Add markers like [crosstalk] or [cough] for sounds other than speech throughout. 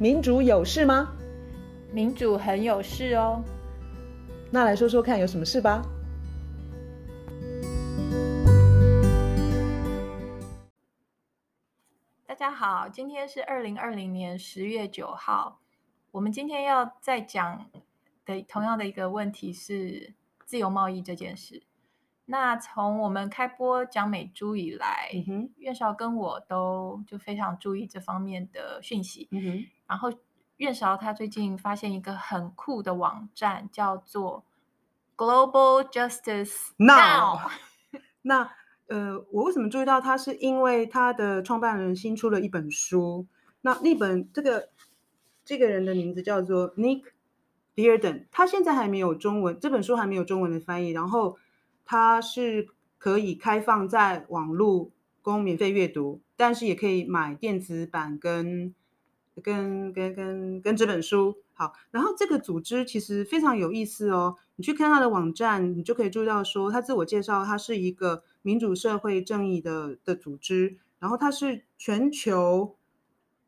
民主有事吗？民主很有事哦。那来说说看，有什么事吧？大家好，今天是二零二零年十月九号。我们今天要再讲的同样的一个问题是自由贸易这件事。那从我们开播讲美珠以来，嗯哼，苑韶跟我都就非常注意这方面的讯息。嗯哼，然后院韶他最近发现一个很酷的网站，叫做 Global Justice Now。[laughs] 那呃，我为什么注意到他？是因为他的创办人新出了一本书。那那本这个这个人的名字叫做 Nick Dearden，他现在还没有中文，这本书还没有中文的翻译。然后。它是可以开放在网络供免费阅读，但是也可以买电子版跟跟跟跟跟这本书。好，然后这个组织其实非常有意思哦。你去看它的网站，你就可以注意到说，它自我介绍，它是一个民主社会正义的的组织，然后它是全球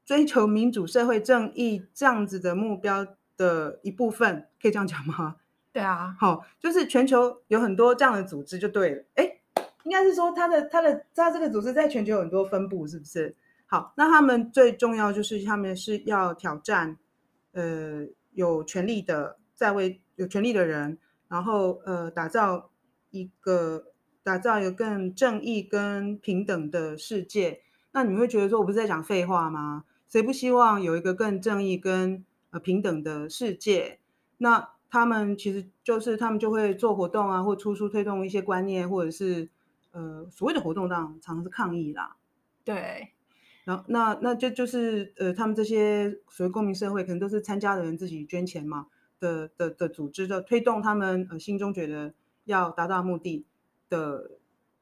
追求民主社会正义这样子的目标的一部分，可以这样讲吗？对啊，好，就是全球有很多这样的组织就对了。哎，应该是说它的它的它这个组织在全球有很多分布，是不是？好，那他们最重要就是他们是要挑战，呃，有权力的在位有权力的人，然后呃，打造一个打造一个更正义跟平等的世界。那你们会觉得说我不是在讲废话吗？谁不希望有一个更正义跟呃平等的世界？那他们其实就是他们就会做活动啊，或出书推动一些观念，或者是呃所谓的活动当常常是抗议啦。对，然后那那就就是呃他们这些所谓公民社会，可能都是参加的人自己捐钱嘛的的的组织的推动，他们呃心中觉得要达到目的的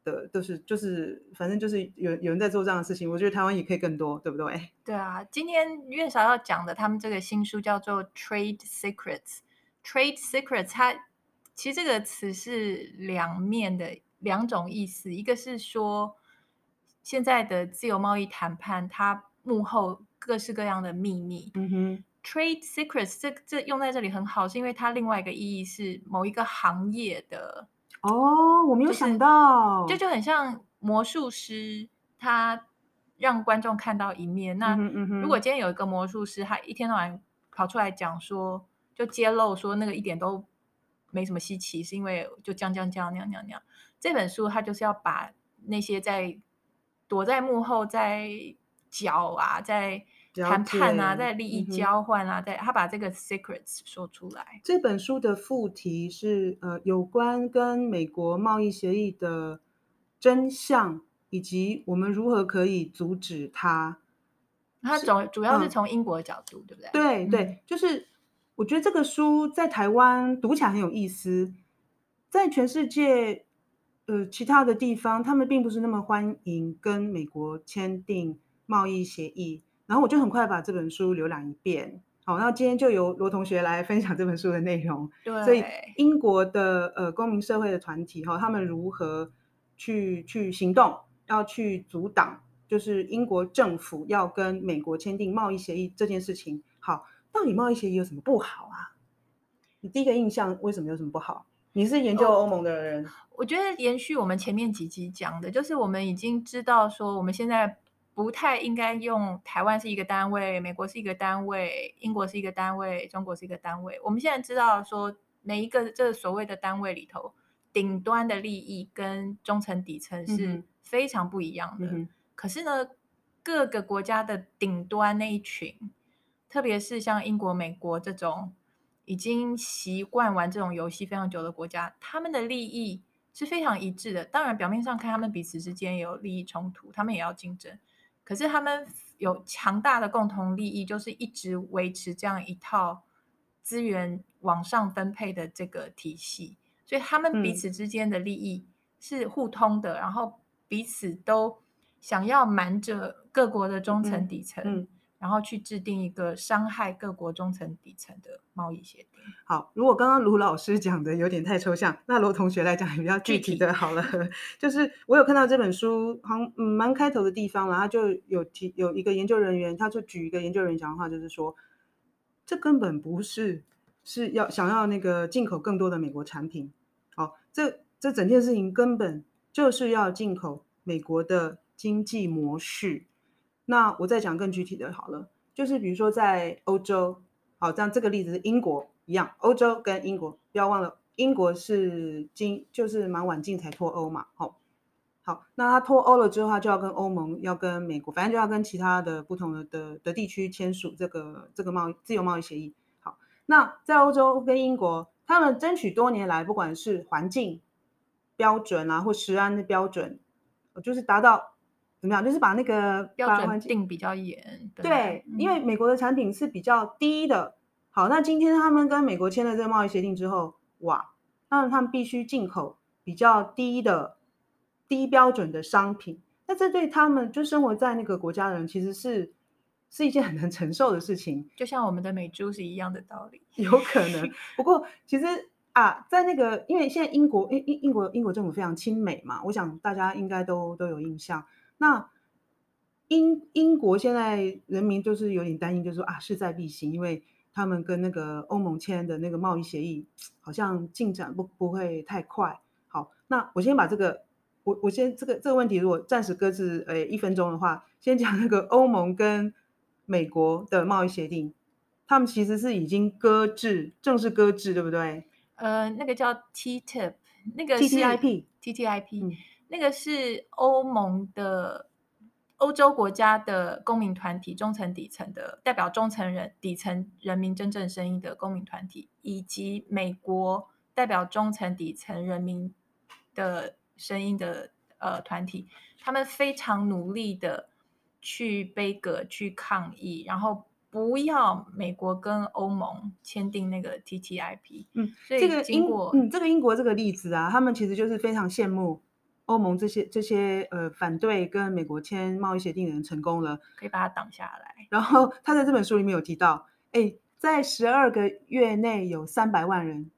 的都、就是就是反正就是有有人在做这样的事情，我觉得台湾也可以更多，对不对？对啊，今天月嫂要讲的他们这个新书叫做《Trade Secrets》。Trade secrets，它其实这个词是两面的两种意思，一个是说现在的自由贸易谈判，它幕后各式各样的秘密。嗯哼，Trade secrets 这这用在这里很好，是因为它另外一个意义是某一个行业的。哦，我没有想到，就就很像魔术师，他让观众看到一面。那如果今天有一个魔术师，他一天到晚跑出来讲说。就揭露说那个一点都没什么稀奇，是因为就这样这样这样那样那样那样。这本书它就是要把那些在躲在幕后在搅啊，在谈判啊，在利益交换啊，在他把这个 secrets 说出来。这本书的副题是呃有关跟美国贸易协议的真相，以及我们如何可以阻止它。它主主要是从英国的角度，对不对？对对，就是。我觉得这个书在台湾读起来很有意思，在全世界，呃，其他的地方，他们并不是那么欢迎跟美国签订贸易协议。然后我就很快把这本书浏览一遍。好，那今天就由罗同学来分享这本书的内容。[laughs] 对，所以英国的呃公民社会的团体哈，他们如何去去行动，要去阻挡，就是英国政府要跟美国签订贸易协议这件事情。好。到底贸易协议有什么不好啊？你第一个印象为什么有什么不好？你是研究欧盟的人。哦，我觉得延续我们前面几集讲的，就是我们已经知道说，我们现在不太应该用台湾是一个单位，美国是一个单位，英国是一个单位，中国是一个单位。我们现在知道说，每一个这所谓的单位里头，顶端的利益跟中层底层是非常不一样的。嗯、可是呢，各个国家的顶端那一群。特别是像英国、美国这种已经习惯玩这种游戏非常久的国家，他们的利益是非常一致的。当然，表面上看他们彼此之间有利益冲突，他们也要竞争。可是他们有强大的共同利益，就是一直维持这样一套资源往上分配的这个体系。所以他们彼此之间的利益是互通的，嗯、然后彼此都想要瞒着各国的中层、底层。嗯嗯然后去制定一个伤害各国中层底层的贸易协定。好，如果刚刚卢老师讲的有点太抽象，那罗同学来讲也比较具体的好了。[laughs] 就是我有看到这本书，好像嗯蛮开头的地方，然后就有提有一个研究人员，他就举一个研究人员讲的话，就是说，这根本不是是要想要那个进口更多的美国产品。好，这这整件事情根本就是要进口美国的经济模式。那我再讲更具体的好了，就是比如说在欧洲，好，像这个例子是英国一样，欧洲跟英国不要忘了，英国是今就是蛮晚近才脱欧嘛，好，好，那他脱欧了之后，他就要跟欧盟、要跟美国，反正就要跟其他的不同的的的地区签署这个这个贸易自由贸易协议。好，那在欧洲跟英国，他们争取多年来，不管是环境标准啊，或食安的标准，就是达到。怎么样？就是把那个标准定比较严。对，对，因为美国的产品是比较低的。好，那今天他们跟美国签了这个贸易协定之后，哇，那他们必须进口比较低的、低标准的商品。那这对他们就生活在那个国家的人，其实是是一件很难承受的事情。就像我们的美猪是一样的道理。有可能，不过其实啊，在那个因为现在英国英英英国英国政府非常亲美嘛，我想大家应该都都有印象。那英英国现在人民就是有点担心，就是说啊，势在必行，因为他们跟那个欧盟签的那个贸易协议好像进展不不会太快。好，那我先把这个，我我先这个这个问题，如果暂时搁置，诶，一分钟的话，先讲那个欧盟跟美国的贸易协定，他们其实是已经搁置，正式搁置，对不对？呃，那个叫 TTIP，那个 TTIP，TTIP。TTIP 嗯那个是欧盟的欧洲国家的公民团体，中层底层的代表中层人底层人民真正声音的公民团体，以及美国代表中层底层人民的声音的呃团体，他们非常努力的去杯葛、去抗议，然后不要美国跟欧盟签订那个 TTIP。嗯，所以这个英国，嗯，这个英国这个例子啊，他们其实就是非常羡慕。欧盟这些这些呃反对跟美国签贸易协定的人成功了，可以把它挡下来。然后他在这本书里面有提到，哎，在十二个月内有三百万人，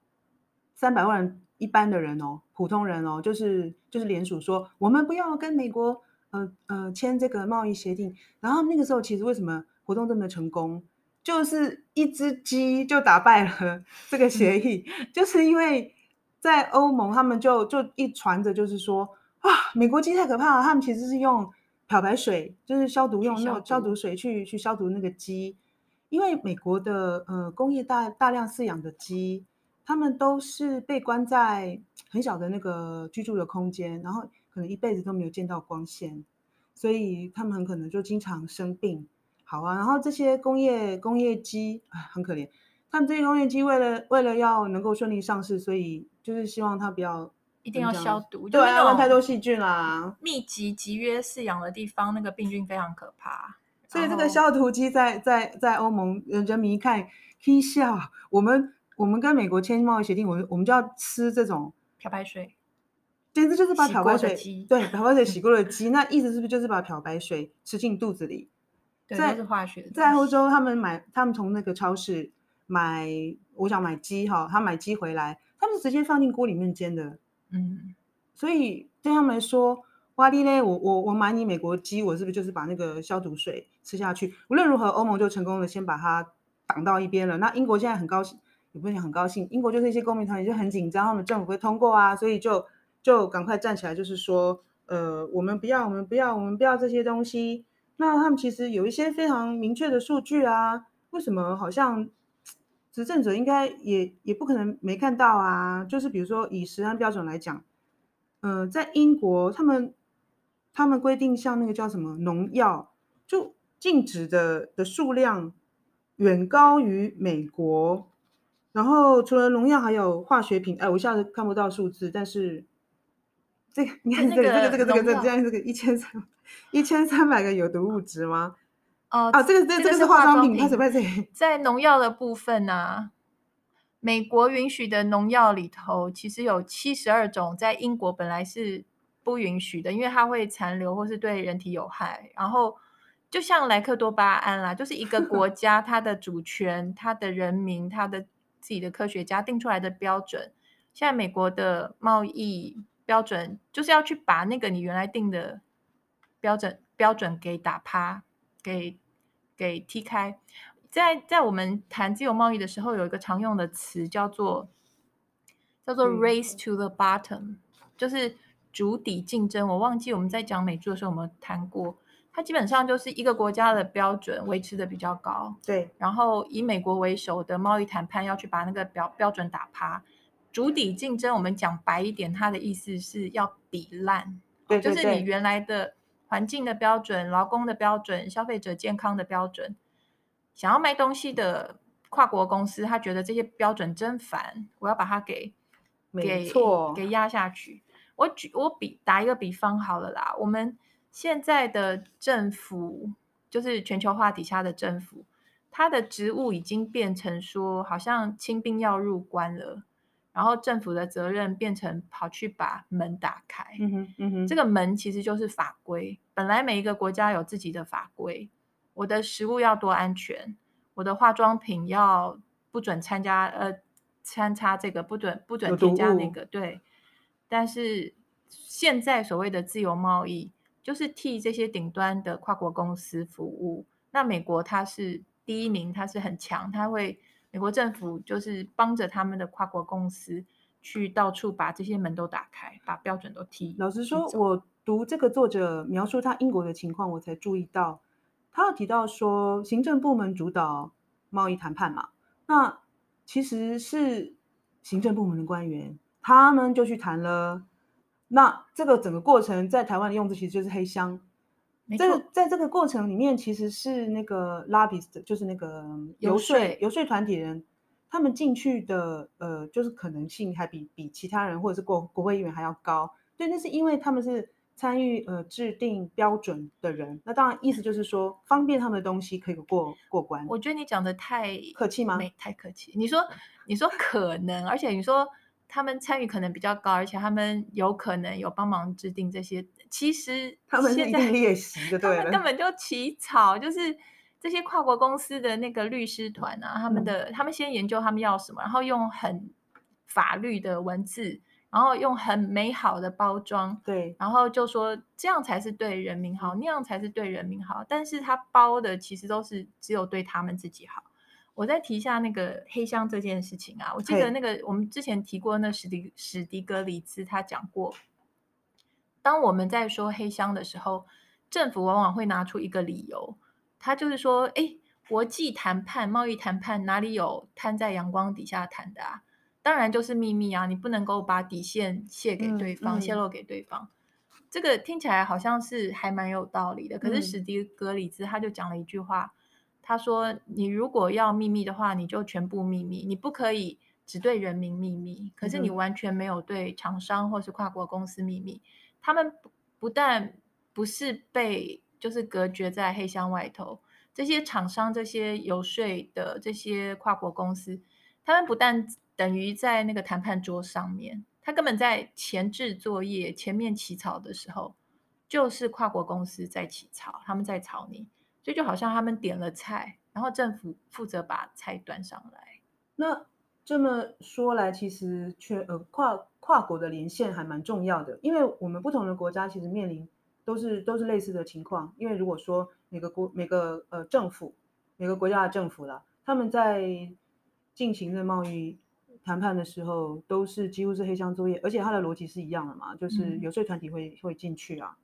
三百万人一般的人哦，普通人哦，就是就是联署说我们不要跟美国呃呃签这个贸易协定。然后那个时候其实为什么活动这么成功，就是一只鸡就打败了 [laughs] 这个协议，就是因为在欧盟他们就就一传着就是说。啊，美国鸡太可怕了！他们其实是用漂白水，就是消毒用那种消毒水去去消毒那个鸡，因为美国的呃工业大大量饲养的鸡，他们都是被关在很小的那个居住的空间，然后可能一辈子都没有见到光线，所以他们很可能就经常生病。好啊，然后这些工业工业鸡啊很可怜，他们这些工业鸡为了为了要能够顺利上市，所以就是希望它不要。一定要消毒，对，要不然太多细菌啦。密集集约饲养的地方，那个病菌非常可怕。所以这个消毒机在在在欧盟人民一看，可以笑。我们我们跟美国签贸易协定，我们我们就要吃这种漂白水，简直就是把漂白水对漂白水洗过的鸡。那意思是不是就是把漂白水吃进肚子里？对，这是化学。在欧洲，他们买他们从那个超市买，我想买鸡哈，他买鸡回来，他们是直接放进锅里面煎的。嗯，所以对他们来说，哇哩嘞，我我我买你美国鸡，我是不是就是把那个消毒水吃下去？无论如何，欧盟就成功的先把它挡到一边了。那英国现在很高兴，也不是很高兴，英国就是一些公民团体就很紧张，他们政府会通过啊，所以就就赶快站起来，就是说，呃，我们不要，我们不要，我们不要这些东西。那他们其实有一些非常明确的数据啊，为什么好像？执政者应该也也不可能没看到啊，就是比如说以食安标准来讲，呃，在英国他们他们规定像那个叫什么农药，就禁止的的数量远高于美国，然后除了农药还有化学品，哎，我一下子看不到数字，但是这个你看这个这个这个这个这这样这个一千三一千三百个有毒物质吗？哦啊，这个这个、这个是化妆品，它是在在农药的部分呢、啊，美国允许的农药里头，其实有七十二种，在英国本来是不允许的，因为它会残留或是对人体有害。然后就像莱克多巴胺啦，就是一个 [laughs] 国家它的主权、它的人民、它的自己的科学家定出来的标准。现在美国的贸易标准就是要去把那个你原来定的标准标准给打趴，给给踢开。在在我们谈自由贸易的时候，有一个常用的词叫做叫做 race to the bottom，、嗯、就是主底竞争。我忘记我们在讲美猪的时候有没有谈过。它基本上就是一个国家的标准维持的比较高，对。然后以美国为首的贸易谈判要去把那个标标准打趴，主底竞争。我们讲白一点，它的意思是要比烂，对，对，对，就是你原来的环境的标准、劳工的标准、消费者健康的标准，想要卖东西的跨国公司，他觉得这些标准真烦，我要把它给给给压下去。我举我比打一个比方好了啦，我们。现在的政府就是全球化底下的政府，它的职务已经变成说，好像清兵要入关了，然后政府的责任变成跑去把门打开。嗯哼，嗯哼，这个门其实就是法规。本来每一个国家有自己的法规，我的食物要多安全，我的化妆品要不准参加呃掺差这个，不准不准添加那个。对，但是现在所谓的自由贸易。就是替这些顶端的跨国公司服务。那美国它是第一名，它是很强，它会美国政府就是帮着他们的跨国公司去到处把这些门都打开，把标准都踢。老实说，我读这个作者描述他英国的情况，我才注意到他有提到说，行政部门主导贸易谈判嘛，那其实是行政部门的官员，他们就去谈了。那这个整个过程在台湾的用字其实就是黑箱，这个在这个过程里面其实是那个 lobbyist，就是那个游说游说团体人，他们进去的呃就是可能性还比比其他人或者是国国会议员还要高。对，那是因为他们是参与呃制定标准的人，那当然意思就是说方便他们的东西可以过过关。我觉得你讲的太客气吗？没太客气。你说你说可能，而且你说。他们参与可能比较高，而且他们有可能有帮忙制定这些。其实他们是一定列席的，对，他们根本就起草，就是这些跨国公司的那个律师团啊，他们的、嗯、他们先研究他们要什么，然后用很法律的文字，然后用很美好的包装，对，然后就说这样才是对人民好，那样才是对人民好。但是他包的其实都是只有对他们自己好。我再提一下那个黑箱这件事情啊，我记得那个我们之前提过，那史迪史迪格里兹他讲过，当我们在说黑箱的时候，政府往往会拿出一个理由，他就是说，哎，国际谈判、贸易谈判哪里有摊在阳光底下谈的啊？当然就是秘密啊，你不能够把底线泄给对方、泄露给对方。这个听起来好像是还蛮有道理的，可是史迪格里兹他就讲了一句话。他说：“你如果要秘密的话，你就全部秘密，你不可以只对人民秘密。可是你完全没有对厂商或是跨国公司秘密。他们不但不是被就是隔绝在黑箱外头，这些厂商、这些游说的这些跨国公司，他们不但等于在那个谈判桌上面，他根本在前置作业、前面起草的时候，就是跨国公司在起草，他们在草拟。”所以就好像他们点了菜，然后政府负责把菜端上来。那这么说来，其实全呃跨跨国的连线还蛮重要的，因为我们不同的国家其实面临都是都是类似的情况。因为如果说每个国每个呃政府每个国家的政府啦，他们在进行的贸易谈判的时候，都是几乎是黑箱作业，而且它的逻辑是一样的嘛，就是游说团体会、嗯、会进去啊。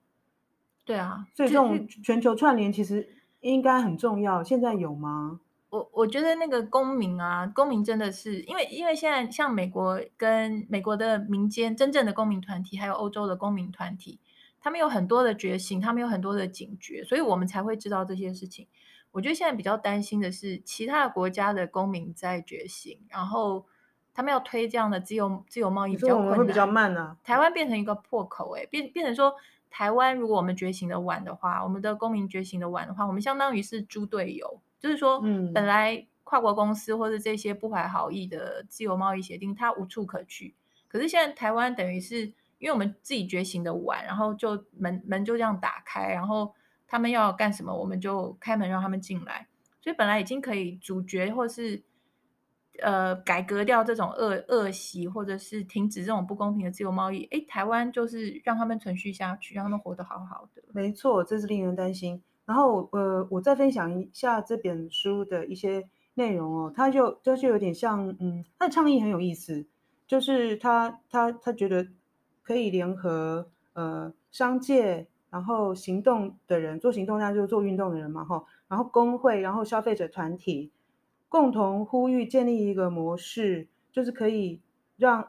对啊，所以这种全球串联其实。应该很重要，现在有吗？我我觉得那个公民啊，公民真的是因为因为现在像美国跟美国的民间真正的公民团体，还有欧洲的公民团体，他们有很多的觉醒，他们有很多的警觉，所以我们才会知道这些事情。我觉得现在比较担心的是，其他的国家的公民在觉醒，然后他们要推这样的自由自由贸易比较困难，会比较慢啊。台湾变成一个破口，欸，哎，变变成说。台湾，如果我们觉醒的晚的话，我们的公民觉醒的晚的话，我们相当于是猪队友。就是说，本来跨国公司或者这些不怀好意的自由贸易协定，它无处可去。可是现在台湾等于是，因为我们自己觉醒的晚，然后就门门就这样打开，然后他们要干什么，我们就开门让他们进来。所以本来已经可以主角或是呃改革掉这种恶恶习，或者是停止这种不公平的自由贸易。诶，台湾就是让他们存续下去，让他们活得好好的。没错，这是令人担心。然后呃，我再分享一下这本书的一些内容哦，他就就有点像嗯，他的倡议很有意思，就是他他他觉得可以联合呃商界。然后行动的人做行动，那就是做运动的人嘛，哈。然后工会，然后消费者团体共同呼吁建立一个模式，就是可以让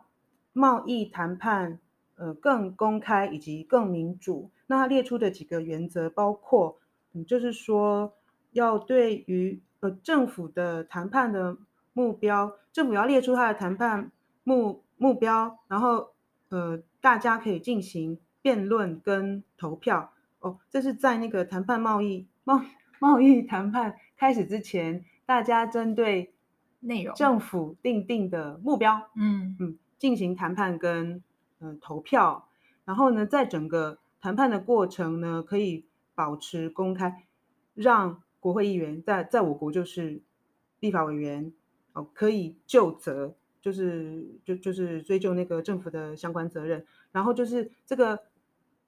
贸易谈判呃更公开以及更民主。那他列出的几个原则包括，嗯，就是说要对于呃政府的谈判的目标，政府要列出他的谈判目目标，然后呃大家可以进行。辩论跟投票哦，这是在那个谈判贸易贸贸易谈判开始之前，大家针对内容。政府定定的目标，嗯。嗯，进行谈判跟嗯、呃、投票，然后呢，在整个谈判的过程呢，可以保持公开，让国会议员在在我国就是立法委员哦，可以就责，就是就就是追究那个政府的相关责任，然后就是这个。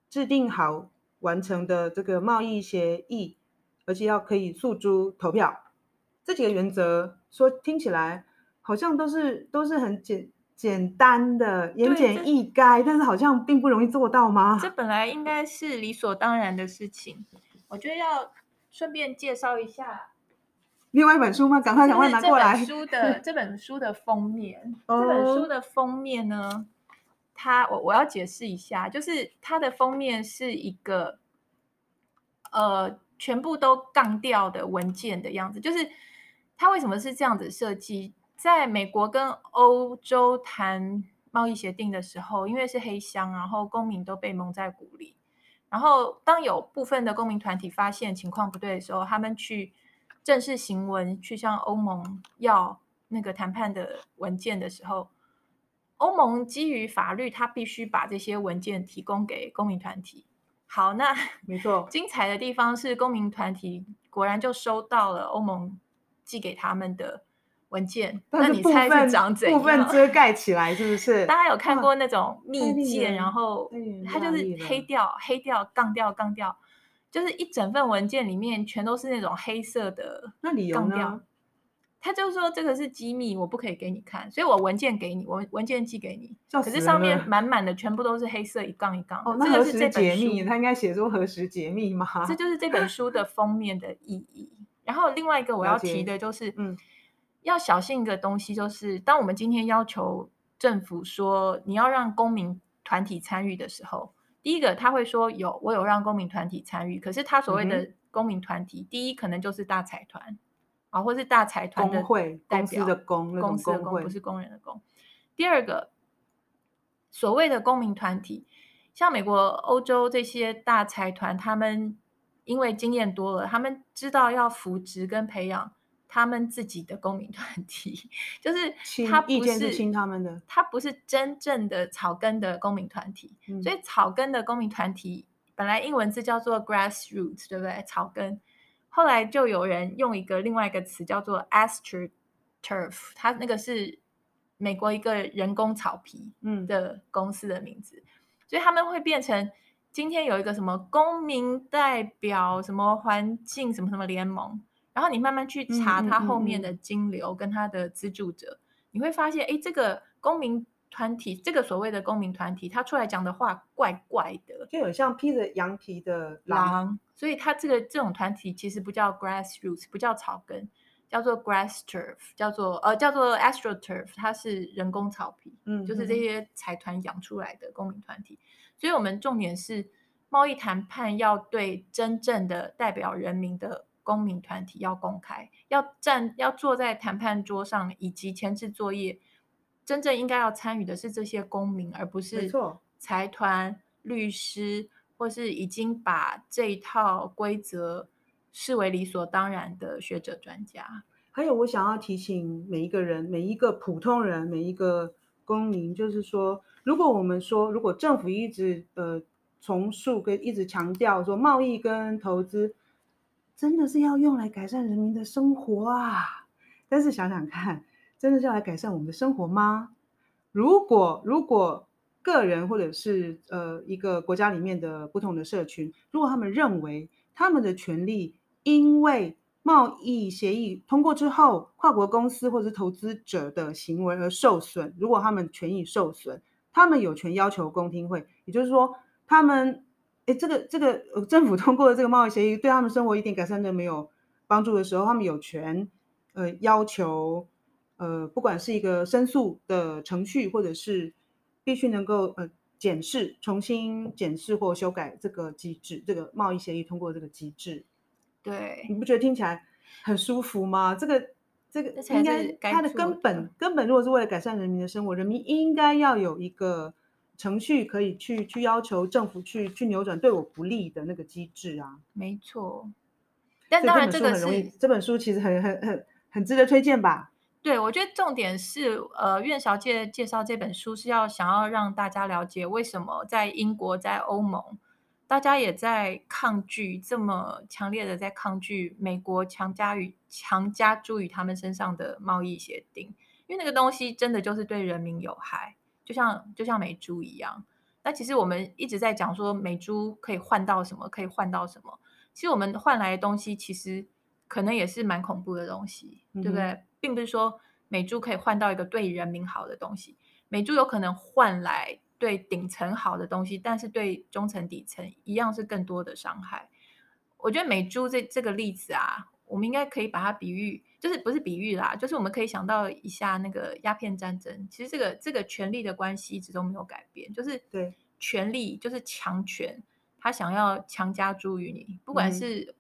制定好完成的这个贸易协议，而且要可以诉诸投票，这几个原则说听起来好像都是都是很简简单的言简意赅，但是好像并不容易做到吗？这本来应该是理所当然的事情。我觉得要顺便介绍一下另外一本书吗？赶快赶快拿过来。书的 [laughs] 这本书的封面，这本书的封面呢？它我我要解释一下，就是它的封面是一个呃全部都杠掉的文件的样子。就是它为什么是这样子设计？在美国跟欧洲谈贸易协定的时候，因为是黑箱，然后公民都被蒙在鼓里。然后当有部分的公民团体发现情况不对的时候，他们去正式行文去向欧盟要那个谈判的文件的时候。欧盟基于法律，他必须把这些文件提供给公民团体。好，那没错，[laughs] 精彩的地方是公民团体果然就收到了欧盟寄给他们的文件。那你猜是长怎样？部 [laughs] 分遮盖起来，是不是？大家有看过那种密件，然后它就是黑掉、黑掉、杠掉、杠掉，就是一整份文件里面全都是那种黑色的。那理由呢？他就说这个是机密，我不可以给你看，所以我文件给你，我文件寄给你，可是上面满满的全部都是黑色一杠一杠。哦，那何时解密？他应该写出何时解密吗？这就是这本书的封面的意义。然后另外一个我要提的就是，嗯，要小心一个东西，就是当我们今天要求政府说你要让公民团体参与的时候，第一个他会说有，我有让公民团体参与，可是他所谓的公民团体，嗯、第一可能就是大财团。啊，或是大财团的会代表，的公，公司的公不是工人的工。第二个，所谓的公民团体，像美国、欧洲这些大财团，他们因为经验多了，他们知道要扶植跟培养他们自己的公民团体，[laughs] 就是他不是亲他们的，他不是真正的草根的公民团体。嗯、所以草根的公民团体本来英文字叫做 grassroots，对不对？草根。后来就有人用一个另外一个词叫做 AstroTurf，它那个是美国一个人工草皮的公司的名字，嗯、所以他们会变成今天有一个什么公民代表、什么环境、什么什么联盟，然后你慢慢去查它后面的金流跟它的资助者，嗯嗯嗯嗯，你会发现，哎，这个公民。团体这个所谓的公民团体，他出来讲的话怪怪的，就很像披着羊皮的狼，狼。所以他这个这种团体其实不叫 grassroots，不叫草根，叫做 grass turf，叫做呃叫做 astroturf，它是人工草皮，嗯，就是这些财团养出来的公民团体。所以我们重点是贸易谈判要对真正的代表人民的公民团体要公开，要站要坐在谈判桌上以及前置作业。真正应该要参与的是这些公民，而不是财团、律师，或是已经把这一套规则视为理所当然的学者专家。还有，我想要提醒每一个人、每一个普通人、每一个公民，就是说，如果我们说，如果政府一直呃重述跟一直强调说，贸易跟投资真的是要用来改善人民的生活啊。但是想想看，真的是要来改善我们的生活吗？如果如果个人或者是呃一个国家里面的不同的社群，如果他们认为他们的权利因为贸易协议通过之后，跨国公司或者是投资者的行为而受损。如果他们权益受损，他们有权要求公听会。也就是说，他们，哎，这个这个政府 [laughs] 通过的这个贸易协议对他们生活一点改善都没有帮助的时候，他们有权，呃，要求，呃，不管是一个申诉的程序，或者是必须能够呃检视、重新检视或修改这个机制，这个贸易协议通过的这个机制。对，你不觉得听起来很舒服吗？这个这个应该它的根本根本，如果是为了改善人民的生活，人民应该要有一个程序可以去去要求政府去去扭转对我不利的那个机制啊。没错，但当然这个是这本书其实很很很很值得推荐吧？对，我觉得重点是呃，苑小姐介绍这本书是要想要让大家了解为什么在英国在欧盟。大家也在抗拒，这么强烈的在抗拒美国强加于强加诸于他们身上的贸易协定，因为那个东西真的就是对人民有害，就像就像美猪一样。那其实我们一直在讲说美猪可以换到什么，可以换到什么。其实我们换来的东西，其实可能也是蛮恐怖的东西，嗯、对不对？并不是说美猪可以换到一个对人民好的东西，美猪有可能换来。对顶层好的东西，但是对中层底层一样是更多的伤害。我觉得美猪这这个例子啊，我们应该可以把它比喻，就是不是比喻啦，就是我们可以想到一下那个鸦片战争。其实这个这个权力的关系一直都没有改变，就是对权力就是强权，他想要强加诸于你，不管是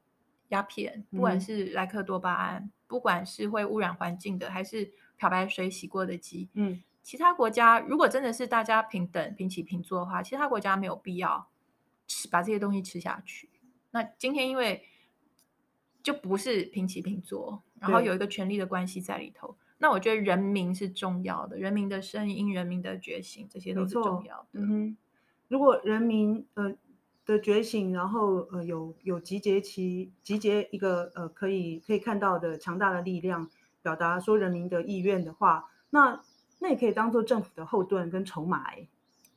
鸦片，嗯、不管是莱克多巴胺，嗯、不管是会污染环境的，还是漂白水洗过的鸡，嗯。其他国家如果真的是大家平等平起平坐的话，其他国家没有必要吃把这些东西吃下去。那今天因为就不是平起平坐，然后有一个权力的关系在里头。那我觉得人民是重要的，人民的声音、人民的觉醒，这些都是重要的。嗯哼，如果人民呃的觉醒，然后呃有有集结其集结一个呃可以可以看到的强大的力量，表达说人民的意愿的话，那。那也可以当做政府的后盾跟筹码，哎，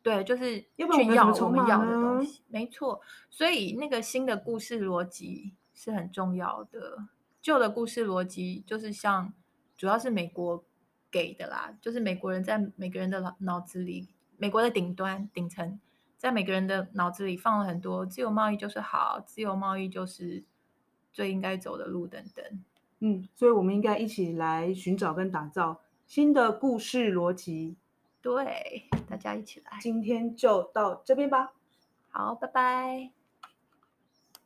对，就是去要我们要的东西，没错。所以那个新的故事逻辑是很重要的，旧的故事逻辑就是像主要是美国给的啦，就是美国人在每个人的脑脑子里，美国的顶端顶层，在每个人的脑子里放了很多自由贸易就是好，自由贸易就是最应该走的路等等。嗯，所以我们应该一起来寻找跟打造。新的故事逻辑，对，大家一起来。今天就到这边吧。好，拜拜。